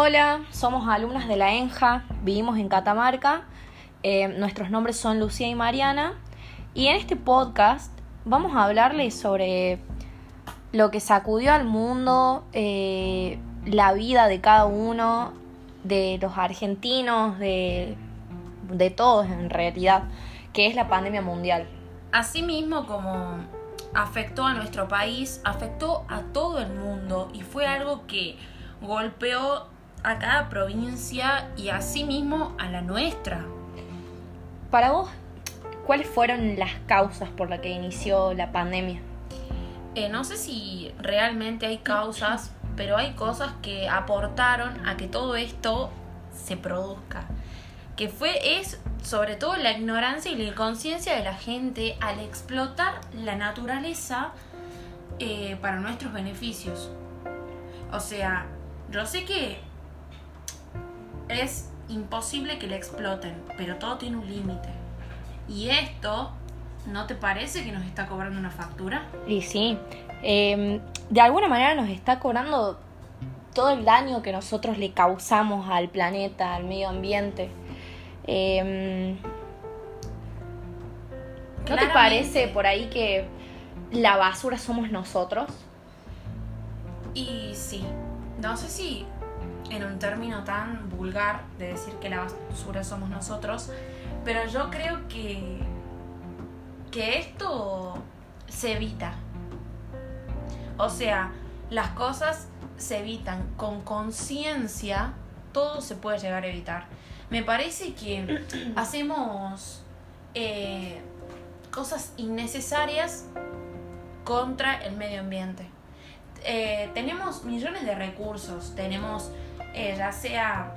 Hola, somos alumnas de la ENJA, vivimos en Catamarca. Eh, nuestros nombres son Lucía y Mariana. Y en este podcast vamos a hablarles sobre lo que sacudió al mundo, eh, la vida de cada uno, de los argentinos, de, de todos en realidad, que es la pandemia mundial. Asimismo, como afectó a nuestro país, afectó a todo el mundo y fue algo que golpeó a cada provincia y asimismo a la nuestra. Para vos, ¿cuáles fueron las causas por las que inició la pandemia? Eh, no sé si realmente hay causas, pero hay cosas que aportaron a que todo esto se produzca. Que fue, es sobre todo la ignorancia y la inconsciencia de la gente al explotar la naturaleza eh, para nuestros beneficios. O sea, yo sé que es imposible que le exploten, pero todo tiene un límite. Y esto, ¿no te parece que nos está cobrando una factura? Y sí, em, de alguna manera nos está cobrando todo el daño que nosotros le causamos al planeta, al medio ambiente. Em, ¿No te parece por ahí que la basura somos nosotros? Y sí, no sé si en un término tan vulgar de decir que la basura somos nosotros, pero yo creo que, que esto se evita. O sea, las cosas se evitan con conciencia, todo se puede llegar a evitar. Me parece que hacemos eh, cosas innecesarias contra el medio ambiente. Eh, tenemos millones de recursos, tenemos eh, ya sea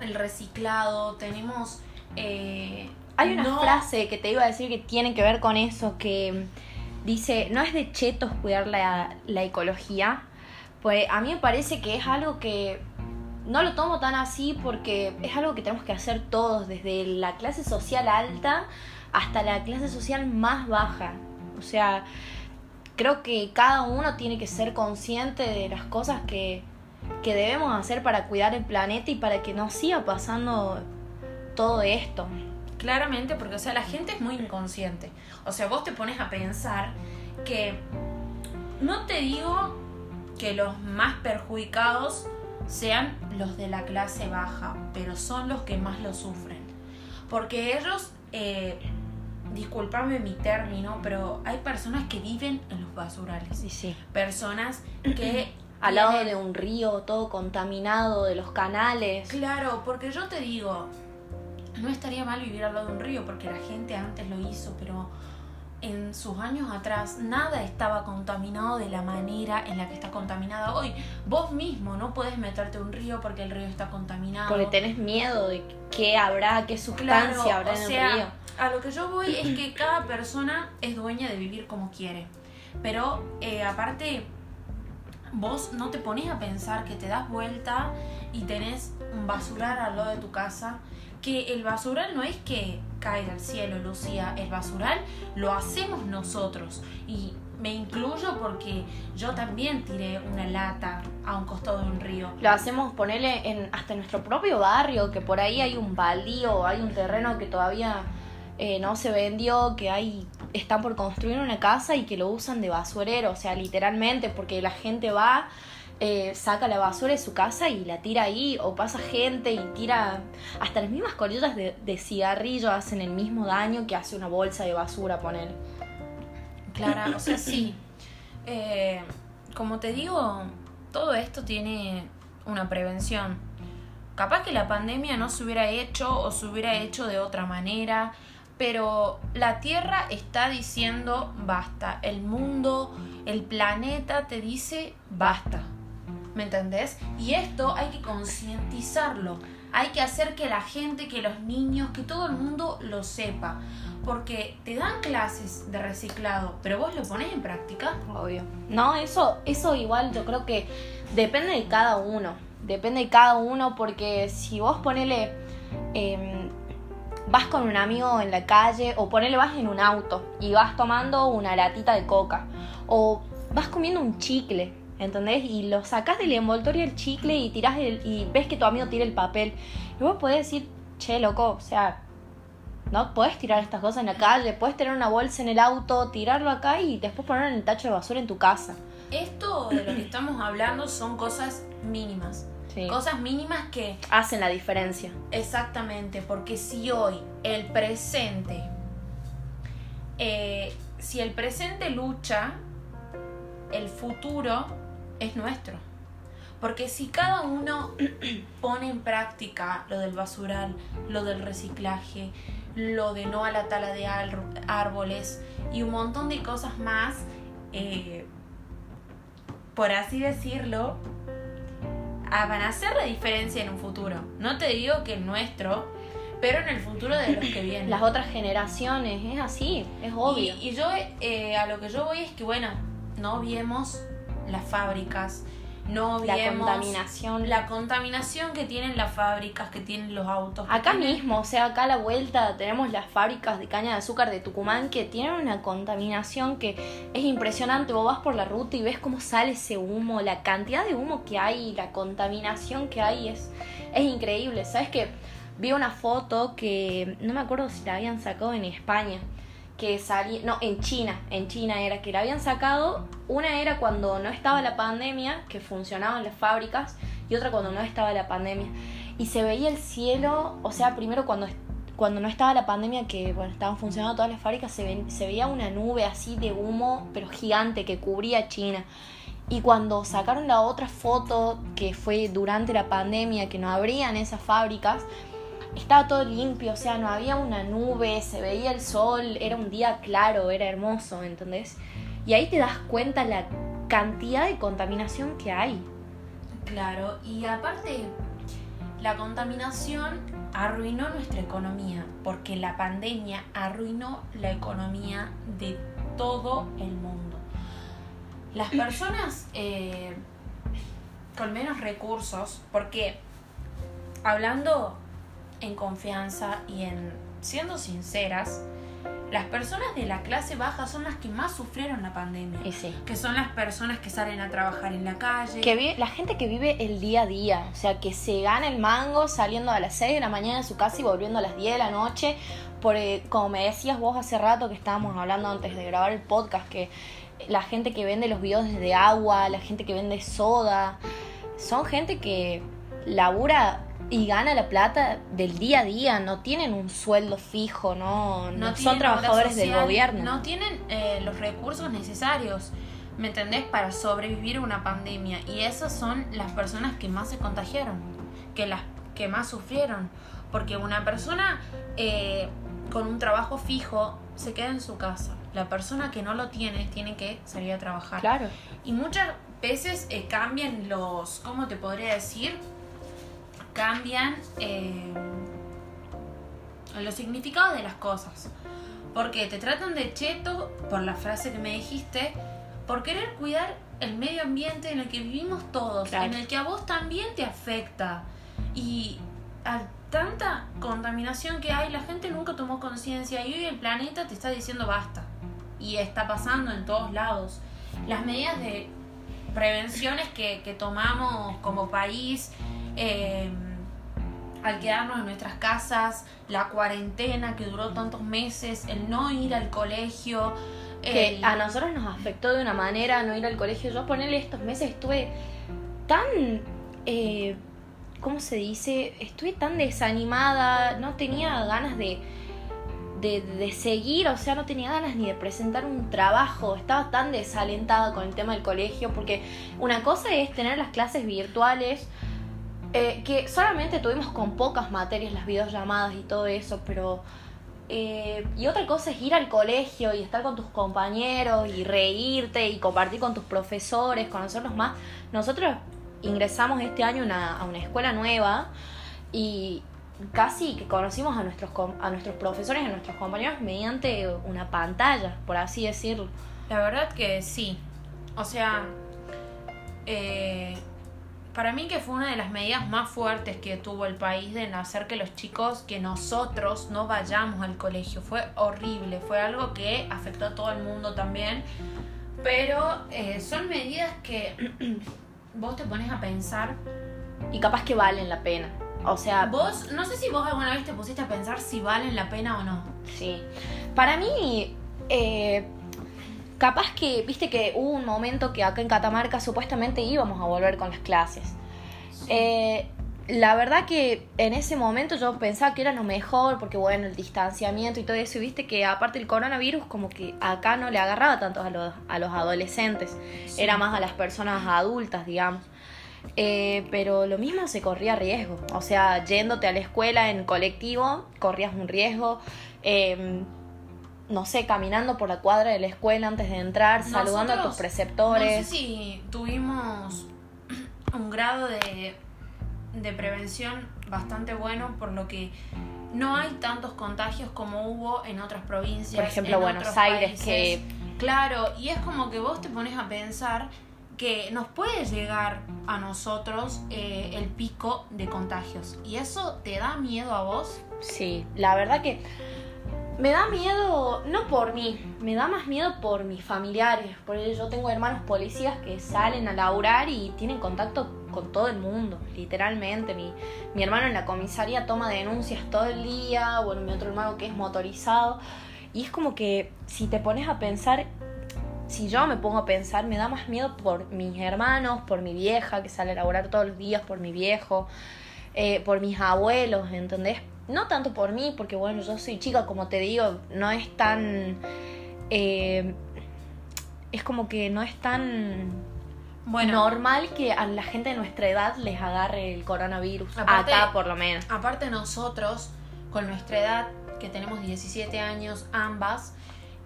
el reciclado, tenemos... Eh, Hay una frase que te iba a decir que tiene que ver con eso, que dice, no es de chetos cuidar la, la ecología, pues a mí me parece que es algo que no lo tomo tan así porque es algo que tenemos que hacer todos, desde la clase social alta hasta la clase social más baja. O sea, creo que cada uno tiene que ser consciente de las cosas que, que debemos hacer para cuidar el planeta y para que no siga pasando todo esto. Claramente, porque o sea, la gente es muy inconsciente. O sea, vos te pones a pensar que no te digo que los más perjudicados sean los de la clase baja, pero son los que más lo sufren. Porque ellos, eh, discúlpame mi término, pero hay personas que viven en los basurales. Sí, sí. Personas que al lado de un río todo contaminado, de los canales. Claro, porque yo te digo, no estaría mal vivir al lado de un río, porque la gente antes lo hizo, pero en sus años atrás nada estaba contaminado de la manera en la que está contaminada hoy. Vos mismo no puedes meterte a un río porque el río está contaminado. Porque tenés miedo de qué habrá, qué sustancia habrá en el río. A lo que yo voy es que cada persona es dueña de vivir como quiere. Pero eh, aparte vos no te pones a pensar que te das vuelta y tenés un basural al lado de tu casa, que el basural no es que cae del cielo, Lucía, el basural lo hacemos nosotros y me incluyo porque yo también tiré una lata a un costado de un río. Lo hacemos ponerle en hasta nuestro propio barrio, que por ahí hay un baldío, hay un terreno que todavía eh, no se vendió, que hay están por construir una casa y que lo usan de basurero, o sea, literalmente, porque la gente va, eh, saca la basura de su casa y la tira ahí, o pasa gente y tira, hasta las mismas colillas de, cigarrillo hacen el mismo daño que hace una bolsa de basura, poner. Claro, o sea, sí. Eh, como te digo, todo esto tiene una prevención. Capaz que la pandemia no se hubiera hecho o se hubiera hecho de otra manera pero la Tierra está diciendo basta, el mundo, el planeta te dice basta, ¿me entendés? Y esto hay que concientizarlo, hay que hacer que la gente, que los niños, que todo el mundo lo sepa, porque te dan clases de reciclado, pero vos lo pones en práctica. Obvio. No, eso, eso igual yo creo que depende de cada uno, depende de cada uno, porque si vos ponele... Em, vas con un amigo en la calle o ponele vas en un auto y vas tomando una latita de coca o vas comiendo un chicle ¿Entendés? Y lo sacás del envoltorio el chicle y tirás y ves que tu amigo tira el papel. Y vos podés decir, che, loco, o sea, no puedes tirar estas cosas en la calle, puedes tener una bolsa en el auto, tirarlo acá y después ponerlo en el tacho de basura en tu casa. Esto de lo que estamos hablando son cosas mínimas. Cosas mínimas que... Hacen la diferencia. Exactamente, porque si hoy el presente, eh, si el presente lucha, el futuro es nuestro. Porque si cada uno pone en práctica lo del basural, lo del reciclaje, lo de no a la tala de árboles y un montón de cosas más, eh, por así decirlo, van a hacer la diferencia en un futuro. No te digo que el nuestro, pero en el futuro de los que vienen. Las otras generaciones, es así, es obvio. Y, yo eh, a lo que yo voy es que, bueno, no viemos las fábricas, no la contaminación. La contaminación que tienen las fábricas, que tienen los autos. Acá mismo, o sea, acá a la vuelta tenemos las fábricas de caña de azúcar de Tucumán que tienen una contaminación que es impresionante. Vos vas por la ruta y ves cómo sale ese humo, la cantidad de humo que hay, la contaminación que hay es, es increíble. ¿Sabes que Vi una foto que no me acuerdo si la habían sacado en España que salía, no, en China, en China era que la habían sacado, una era cuando no estaba la pandemia, que funcionaban las fábricas, y otra cuando no estaba la pandemia. Y se veía el cielo, o sea, primero cuando, cuando no estaba la pandemia, que bueno, estaban funcionando todas las fábricas, se, se veía una nube así de humo, pero gigante, que cubría China. Y cuando sacaron la otra foto, que fue durante la pandemia, que no abrían esas fábricas, estaba todo limpio, o sea, no había una nube, se veía el sol, era un día claro, era hermoso, ¿entendés? Y ahí te das cuenta la cantidad de contaminación que hay. Claro, y aparte, la contaminación arruinó nuestra economía, porque la pandemia arruinó la economía de todo el mundo. Las personas eh, con menos recursos, porque hablando en confianza y en siendo sinceras, las personas de la clase baja son las que más sufrieron la pandemia. Que son las personas que salen a trabajar en la calle. Que la gente que vive el día a día. O sea, que se gana el mango saliendo a las 6 de la mañana de su casa y volviendo a las 10 de la noche. Por, eh, como me decías vos hace rato que estábamos hablando antes de grabar el podcast, que la gente que vende los videos de agua, la gente que vende soda, son gente que labura y gana la plata del día a día, no tienen un sueldo fijo, no, no, son trabajadores del gobierno. No tienen eh, los recursos necesarios, ¿me entendés? Para sobrevivir una pandemia. Y esas son las personas que más se contagiaron, que las que más sufrieron. Porque una persona eh, con un trabajo fijo se queda en su casa. La persona que no lo tiene tiene que salir a trabajar. Claro. Y muchas veces eh, cambian los, ¿cómo te podría decir? Cambian eh, los significados de las cosas. Porque te tratan de cheto, por la frase que me dijiste, por querer cuidar el medio ambiente en el que vivimos todos, en el que a vos también te afecta. Y a tanta contaminación que hay, la gente nunca tomó conciencia y hoy el planeta te está diciendo basta. Y está pasando en todos lados. Las medidas de prevenciones que, que tomamos como país, eh, al quedarnos en nuestras casas, la cuarentena que duró tantos meses, el no ir al colegio. Que a nosotros nos afectó de una manera no ir al colegio. Yo ponerle estos meses estuve tan... Eh, ¿Cómo se dice? Estuve tan desanimada, no tenía ganas de, de, de, seguir, o sea, no tenía ganas ni de presentar un trabajo, estaba tan desalentada con el tema del colegio, porque una cosa es tener las clases virtuales, eh, que solamente tuvimos con pocas materias las videollamadas y todo eso, pero... Eh, y otra cosa es ir al colegio y estar con tus compañeros y reírte y compartir con tus profesores, conocerlos más. Nosotros ingresamos este año a una escuela nueva y casi que conocimos a nuestros, a nuestros profesores a nuestros compañeros mediante una pantalla, por así decirlo. La verdad que sí. O sea, eh, para mí que fue una de las medidas más fuertes que tuvo el país de hacer que los chicos, que nosotros no vayamos al colegio. Fue horrible, fue algo que afectó a todo el mundo también, Pero eh, son medidas que vos te pones a pensar. Y capaz que valen la pena. O sea, Vos, no sé si vos alguna vez te pusiste a pensar si valen la pena o no. Sí. Para mí, eh, capaz que, viste que hubo un momento que acá en Catamarca supuestamente íbamos a volver con las clases. Eh, la verdad que en ese momento yo pensaba que era lo mejor, porque bueno, el distanciamiento y todo eso, y viste que aparte el coronavirus como que acá no le agarraba tanto a los, a los adolescentes, Sí. era más a las personas adultas, digamos. Eh, pero lo mismo se corría riesgo, o sea, yéndote a la escuela en colectivo, corrías un riesgo. eh, no sé, caminando por la cuadra de la escuela antes de entrar, saludando a tus preceptores. No sé si tuvimos un grado de, de prevención bastante bueno, por lo que no hay tantos contagios como hubo en otras provincias. Por ejemplo, en Buenos otros Aires, países. que Claro, y es como que vos te pones a pensar que nos puede llegar a nosotros eh, el pico de contagios. ¿Y eso te da miedo a vos? Sí, la verdad que me da miedo, no por mí, me da más miedo por mis familiares. Porque yo tengo hermanos policías que salen a laburar y tienen contacto con todo el mundo, literalmente. Mi, mi hermano en la comisaría toma denuncias todo el día, bueno, mi otro hermano que es motorizado. Y es como que si te pones a pensar, si yo me pongo a pensar, me da más miedo por mis hermanos, por mi vieja que sale a laburar todos los días, por mi viejo, eh, por mis abuelos, ¿entendés? No tanto por mí, porque bueno, yo soy chica, como te digo, no es tan... eh, es como que no es tan Bueno, normal que a la gente de nuestra edad les agarre el coronavirus. Aparte- Acá por lo menos. aparte nosotros, con nuestra edad, que tenemos 17 años ambas,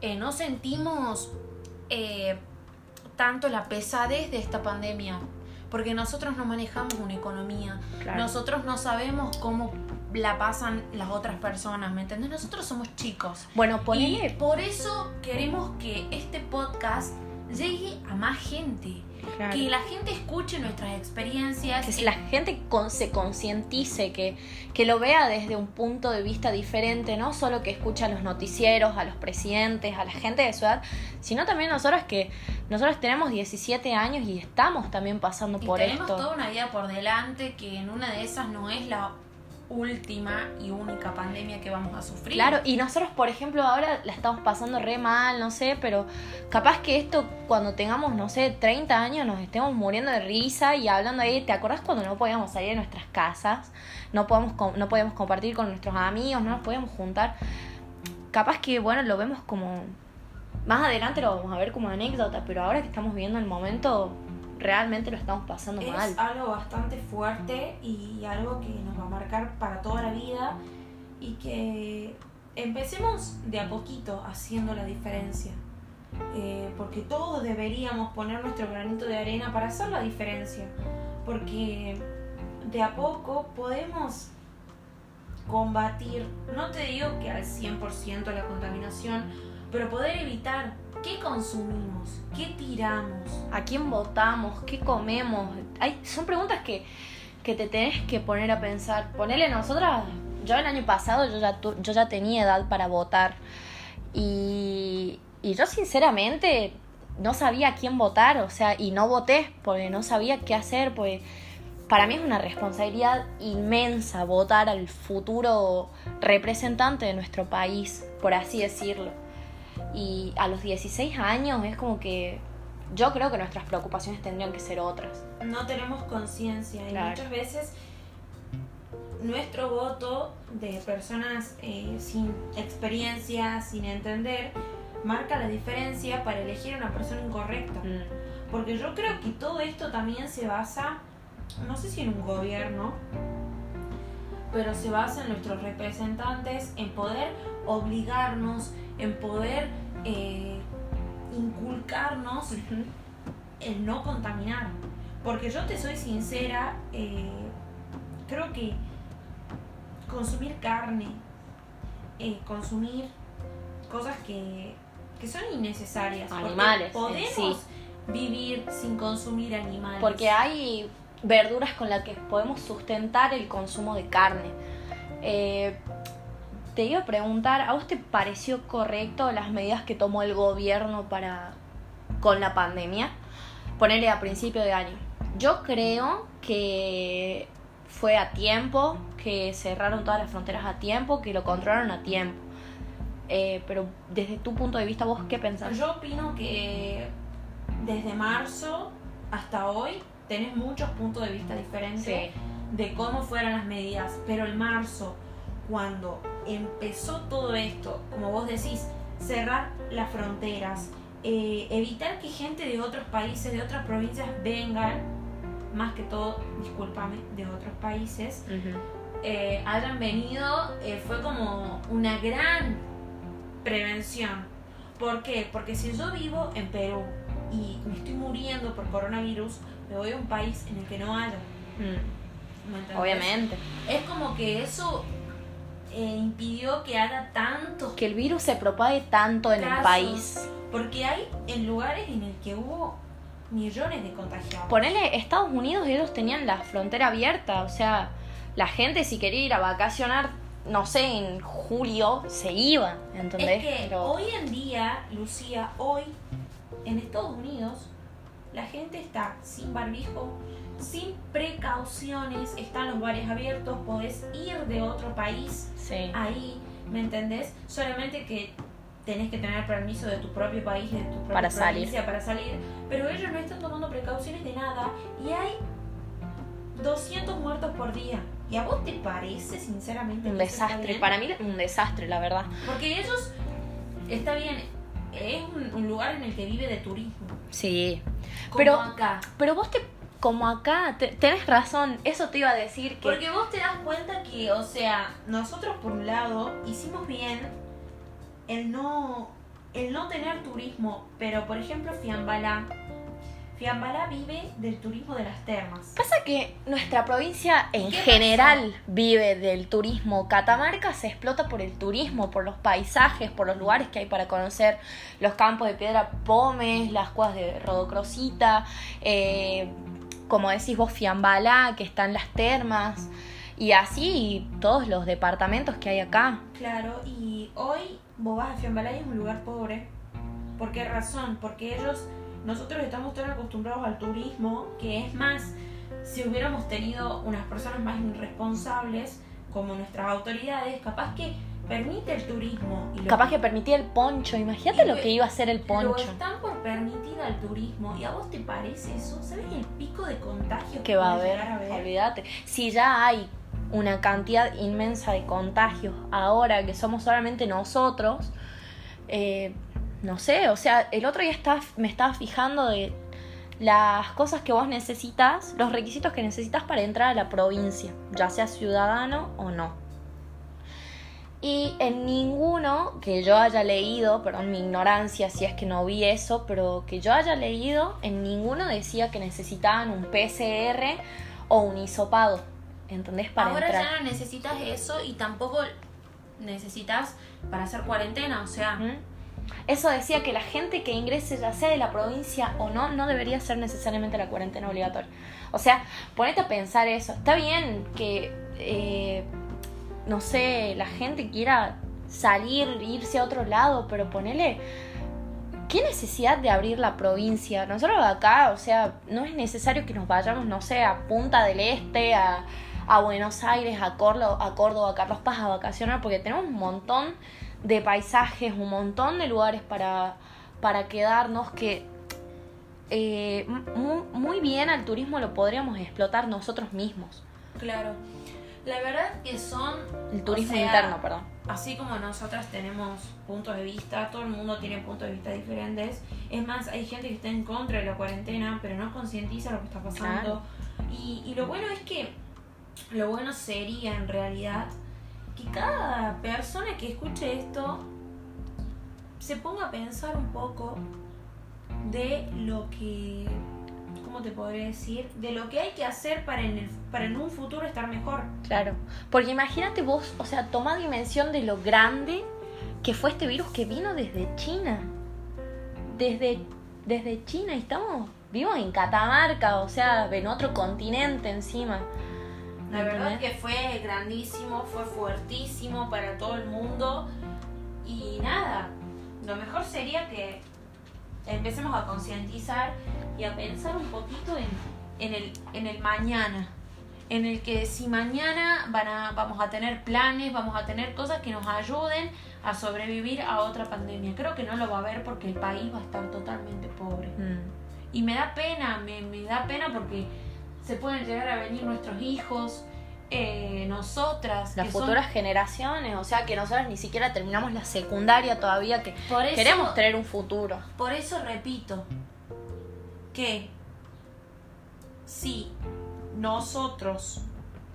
eh, no sentimos eh, tanto la pesadez de esta pandemia. Porque nosotros no manejamos una economía. Claro. Nosotros no sabemos cómo la pasan las otras personas, ¿me entendés? Nosotros somos chicos. Bueno, Y por eso queremos que este podcast llegue a más gente. claro. Que la gente escuche nuestras experiencias. que si la gente con- se concientice, que, que lo vea desde un punto de vista diferente, no solo que escucha a los noticieros, a los presidentes, a la gente de su edad, sino también nosotros que nosotros tenemos 17 años y estamos también pasando Y por tenemos esto. toda una vida por delante que en una de esas no es la última y única pandemia que vamos a sufrir. Claro, y nosotros, por ejemplo, ahora la estamos pasando re mal, no sé, pero capaz que esto cuando tengamos, no sé, 30 años nos estemos muriendo de risa y hablando ahí, ¿te acordás cuando no podíamos salir de nuestras casas? No podíamos, no podíamos compartir con nuestros amigos, no nos podíamos juntar. Capaz que, bueno, lo vemos como... Más adelante lo vamos a ver como anécdota, pero ahora que estamos viendo el momento, realmente lo estamos pasando mal. Es algo bastante fuerte y algo que nos va a marcar para toda la vida y que empecemos de a poquito haciendo la diferencia. Eh, porque todos deberíamos poner nuestro granito de arena para hacer la diferencia. Porque de a poco podemos combatir, no te digo que al 100% la contaminación, pero poder evitar qué consumimos, qué tiramos, ¿A quién votamos? ¿Qué comemos? Hay, son preguntas que, que te tenés que poner a pensar. Ponele nosotras, yo el año pasado yo ya, tu- yo ya tenía edad para votar y, y yo sinceramente no sabía a quién votar, o sea, y no voté porque no sabía qué hacer, pues para mí es una responsabilidad inmensa votar al futuro representante de nuestro país, por así decirlo. Y a los 16 años es como que yo creo que nuestras preocupaciones tendrían que ser otras. no tenemos conciencia y muchas veces nuestro voto de personas eh, sin experiencia, sin entender, marca la diferencia para elegir a una persona incorrecta. Mm. Porque yo creo que todo esto también se basa, no sé si en un gobierno, pero se basa en nuestros representantes, en poder obligarnos, en poder eh, inculcarnos el no contaminar. Porque yo te soy sincera, eh, creo que consumir carne, eh, consumir cosas que, que son innecesarias. Animales, Podemos sí. vivir sin consumir animales. Porque hay verduras con las que podemos sustentar el consumo de carne. Eh, te iba a preguntar, ¿a vos te pareció correcto las medidas que tomó el gobierno para con la pandemia, ponerle a principio de año. Yo creo que fue a tiempo, que cerraron todas las fronteras a tiempo, que lo controlaron a tiempo. Eh, pero desde tu punto de vista, ¿vos qué pensás? Yo opino que desde marzo hasta hoy tenés muchos puntos de vista diferentes Sí. de cómo fueron las medidas, pero el marzo, cuando empezó todo esto, como vos decís, cerrar las fronteras, eh, evitar que gente de otros países, de otras provincias vengan, más que todo, discúlpame, de otros países, Ujú. eh, hayan venido, eh, fue como una gran prevención. ¿Por qué? Porque si yo vivo en Perú y me estoy muriendo por coronavirus, me voy a un país en el que no haya. Mm. Obviamente. Es como que eso eh, impidió que haga tantos Que el virus se propague tanto en el país. Porque hay en lugares en el que hubo millones de contagiados. Ponele, Estados Unidos, ellos tenían la frontera abierta, o sea, la gente si quería ir a vacacionar, no sé, en julio, se iba, ¿entendés? Es que Pero- hoy en día, Lucía, hoy en Estados Unidos, la gente está sin barbijo, sin precauciones, están los bares abiertos, podés ir de otro país Sí. ahí, ¿me entendés? Solamente que tenés que tener permiso de tu propio país, de tu propia Para salir. provincia para salir, pero ellos no están tomando precauciones de nada y hay 200 muertos por día. ¿Y a vos te parece, sinceramente, Un desastre, para mí un desastre, la verdad. Porque ellos, está bien, es un, un lugar en el que vive de turismo. Sí. Como Pero- acá. Pero vos te, como acá, te- tenés razón, eso te iba a decir que... Porque vos te das cuenta que, o sea, nosotros por un lado hicimos bien el no, el no tener turismo, pero por ejemplo Fiambalá, Fiambalá vive del turismo de las termas. Pasa que nuestra provincia en ¿Qué general vive del turismo. Catamarca se explota por el turismo, por los paisajes, por los lugares que hay para conocer, los campos de piedra Pómez, las cuevas de Rodocrosita, eh, como decís vos, Fiambalá, que están las termas, y así todos los departamentos que hay acá. Claro, y hoy vos vas a Fiambalá y es un lugar pobre. ¿Por qué razón? Porque ellos, nosotros estamos tan acostumbrados al turismo que es más, si hubiéramos tenido unas personas más irresponsables como nuestras autoridades, capaz que permite el turismo. Y lo Capaz que permitía el poncho, imagínate Y lo que- iba a ser el Lo poncho. están por permitir al turismo. ¿Y a vos te parece eso? ¿Sabes el pico de contagio que va haber, a haber? olvídate. Si ya hay una cantidad inmensa de contagios ahora que somos solamente nosotros, eh, no sé, o sea, el otro día me estaba fijando de las cosas que vos necesitas, los requisitos que necesitas para entrar a la provincia, ya sea ciudadano o no. Y en ninguno que yo haya leído, perdón mi ignorancia si es que no vi eso, pero que yo haya leído, en ninguno decía que necesitaban un PCR o un hisopado, ¿entendés? Para Ahora entrar. ya no necesitas eso y tampoco necesitas para hacer cuarentena. O sea, ¿Mm? Eso decía que la gente que ingrese, ya sea de la provincia o no, no debería ser necesariamente la cuarentena obligatoria. O sea, ponete a pensar eso. Está bien que, eh, no sé, la gente quiera salir, irse a otro lado, pero ponele... ¿Qué necesidad de abrir la provincia? Nosotros acá, o sea, no es necesario que nos vayamos, no sé, a Punta del Este, a, Buenos Aires, a Córdoba, a Carlos Paz a vacacionar, porque tenemos un montón de paisajes, un montón de lugares para, para quedarnos que eh, muy, muy bien al turismo lo podríamos explotar nosotros mismos. claro. La verdad que son. El turismo o sea, interno, perdón. Así como nosotras tenemos puntos de vista, todo el mundo tiene puntos de vista diferentes. Es más, hay gente que está en contra de la cuarentena, pero no concientiza lo que está pasando. Y, y lo bueno es que, lo bueno sería en realidad que cada persona que escuche esto se ponga a pensar un poco de lo que, ¿cómo te podría decir? De lo que hay que hacer para en, el, para en un futuro estar mejor. Claro. Porque imagínate vos, o sea, toma dimensión de lo grande que fue este virus que vino desde China. Desde, desde China estamos vivos en Catamarca, o sea, en otro continente encima. La verdad ¿Entendés? que fue grandísimo, fue fuertísimo para todo el mundo. Y nada, lo mejor sería que empecemos a concientizar y a pensar un poquito en, en, el, en el mañana. En el que si mañana van a, vamos a tener planes, vamos a tener cosas que nos ayuden a sobrevivir a otra pandemia. Creo que no lo va a haber porque el país va a estar totalmente pobre. Mm. Y me da pena, me, me da pena porque se pueden llegar a venir nuestros hijos, eh, nosotras. Las son- futuras generaciones, o sea que nosotros ni siquiera terminamos la secundaria todavía, que Por eso- queremos tener un futuro. Por eso repito que si nosotros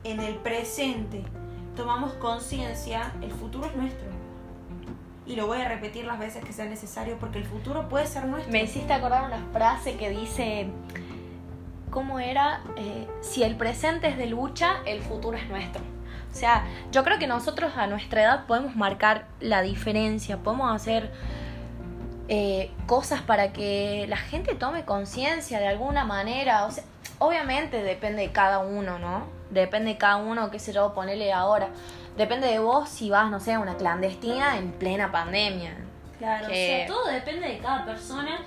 en el presente tomamos conciencia, el futuro es nuestro. Y lo voy a repetir las veces que sea necesario porque el futuro puede ser nuestro. Me hiciste acordar una frase que dice, ¿cómo era? Eh, si el presente es de lucha, el futuro es nuestro. O sea, yo creo que nosotros a nuestra edad podemos marcar la diferencia, podemos hacer eh, cosas para que la gente tome conciencia de alguna manera. O sea, obviamente depende de cada uno, ¿no? Depende de cada uno, qué sé yo, ponerle ahora. Depende de vos si vas, no sé, a una clandestina en plena pandemia. Claro, que- o sea, todo depende de cada persona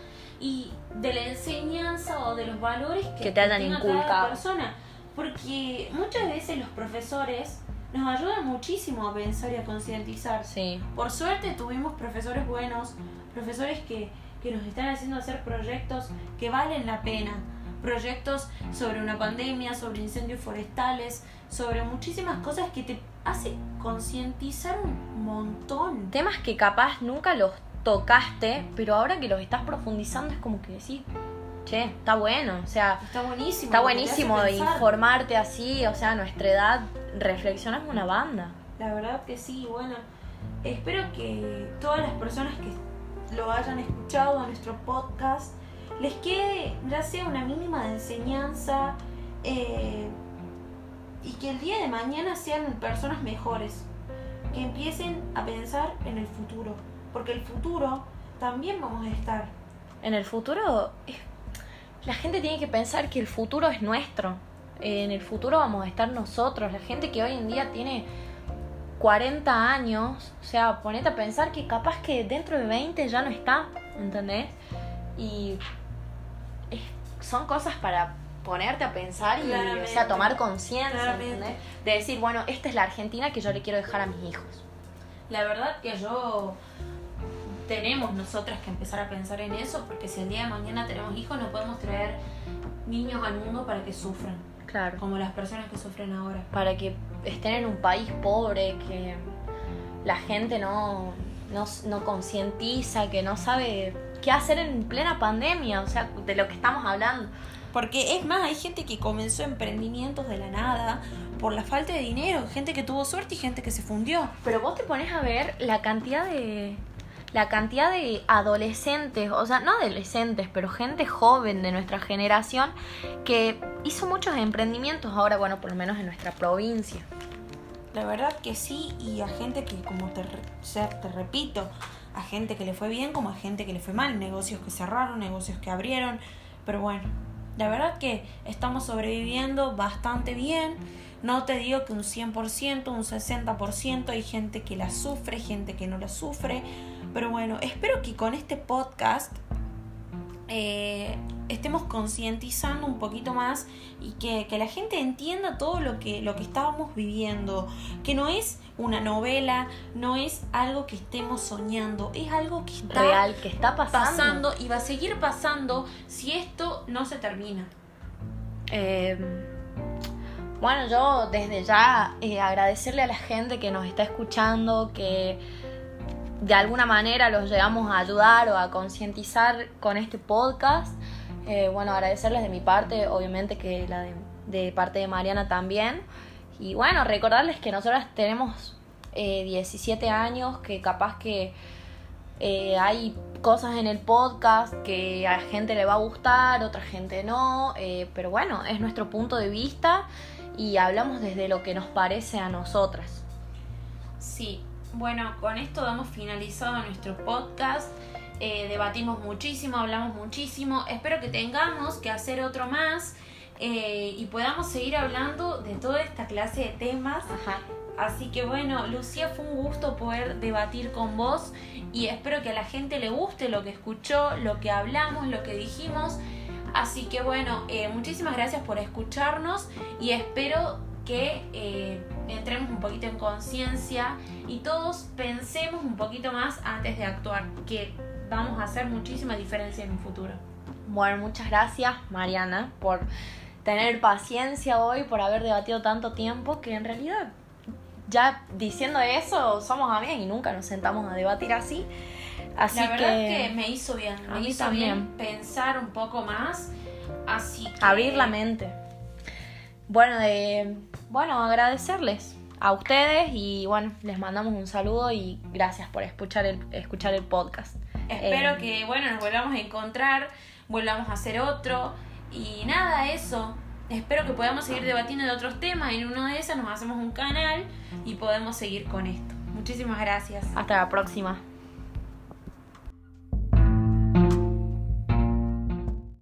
y de la enseñanza o de los valores que, Que te hayan inculcado. cada persona. Porque muchas veces los profesores nos ayudan muchísimo a pensar y a concientizar. Sí. Por suerte tuvimos profesores buenos, profesores que, que nos están haciendo hacer proyectos que valen la pena. Proyectos sobre una pandemia, sobre incendios forestales, sobre muchísimas cosas que te hace concientizar un montón. temas que capaz nunca los tocaste, pero ahora que los estás profundizando es como que decís, che, está bueno, o sea, Está buenísimo. está buenísimo de informarte así, o sea, a nuestra edad reflexionas una banda. La verdad que sí, bueno, espero que todas las personas que lo hayan escuchado a nuestro podcast les quede ya sea una mínima de enseñanza eh, y que el día de mañana sean personas mejores, que empiecen a pensar en el futuro, porque el futuro también vamos a estar. En el futuro, la gente tiene que pensar que el futuro es nuestro. En el futuro vamos a estar nosotros, la gente que hoy en día tiene 40 años, o sea, ponete a pensar que capaz que dentro de 20 ya no está, ¿entendés? Y es- son cosas para ponerte a pensar y o sea, tomar conciencia. De decir, bueno, esta es la Argentina que yo le quiero dejar a mis hijos. La verdad que yo tenemos nosotras que empezar a pensar en eso, porque si el día de mañana tenemos hijos no podemos traer niños al mundo para que sufran, Claro. como las personas que sufren ahora. para que estén en un país pobre, que la gente no, no, no concientiza, que no sabe qué hacer en plena pandemia, o sea, de lo que estamos hablando. Porque es más, hay gente que comenzó emprendimientos de la nada por la falta de dinero, gente que tuvo suerte y gente que se fundió. Pero vos te pones a ver la cantidad de la cantidad de adolescentes, o sea, no adolescentes, pero gente joven de nuestra generación que hizo muchos emprendimientos ahora, bueno, por lo menos en nuestra provincia. La verdad que sí, y a gente que, como te, te repito, a gente que le fue bien como a gente que le fue mal, negocios que cerraron, negocios que abrieron, pero bueno, la verdad que estamos sobreviviendo bastante bien. No te digo que un 100%, un 60%, hay gente que la sufre, gente que no la sufre, pero bueno, espero que con este podcast eh, estemos concientizando un poquito más y que, que la gente entienda todo lo que, lo que estábamos viviendo, que no es una novela, no es algo que estemos soñando, es algo que está Real, que está pasando. pasando y va a seguir pasando si esto no se termina. Eh, bueno, yo desde ya eh, agradecerle a la gente que nos está escuchando, que de alguna manera los llegamos a ayudar o a concientizar con este podcast. Eh, bueno, agradecerles de mi parte, obviamente que la de, parte de Mariana también. Y bueno, recordarles que nosotras tenemos eh, 17 años, que capaz que eh, hay cosas en el podcast que a gente le va a gustar, otra gente no, eh, pero bueno, es nuestro punto de vista y hablamos desde lo que nos parece a nosotras. Sí, bueno, con esto damos finalizado nuestro podcast. Eh, debatimos muchísimo, hablamos muchísimo. Espero que tengamos que hacer otro más eh, y podamos seguir hablando de toda esta clase de temas. Ajá. Así que bueno, Lucía, fue un gusto poder debatir con vos y espero que a la gente le guste lo que escuchó, lo que hablamos, lo que dijimos. Así que bueno, eh, muchísimas gracias por escucharnos y espero que eh, entremos un poquito en conciencia y todos pensemos un poquito más antes de actuar, que vamos a hacer muchísima diferencia en un futuro. Bueno, muchas gracias Mariana por tener paciencia hoy, por haber debatido tanto tiempo, que en realidad ya diciendo eso somos amigas y nunca nos sentamos a debatir así. Así la verdad que, es que me hizo bien, me hizo también. bien pensar un poco más. Así que abrir la mente. Bueno, de, bueno, agradecerles a ustedes y bueno, les mandamos un saludo y gracias por escuchar el, escuchar el podcast. Espero Eh, que, bueno, nos volvamos a encontrar, volvamos a hacer otro. Y nada, eso. Espero que podamos seguir debatiendo de otros temas. En uno de esos nos hacemos un canal y podemos seguir con esto. Muchísimas gracias. Hasta la próxima.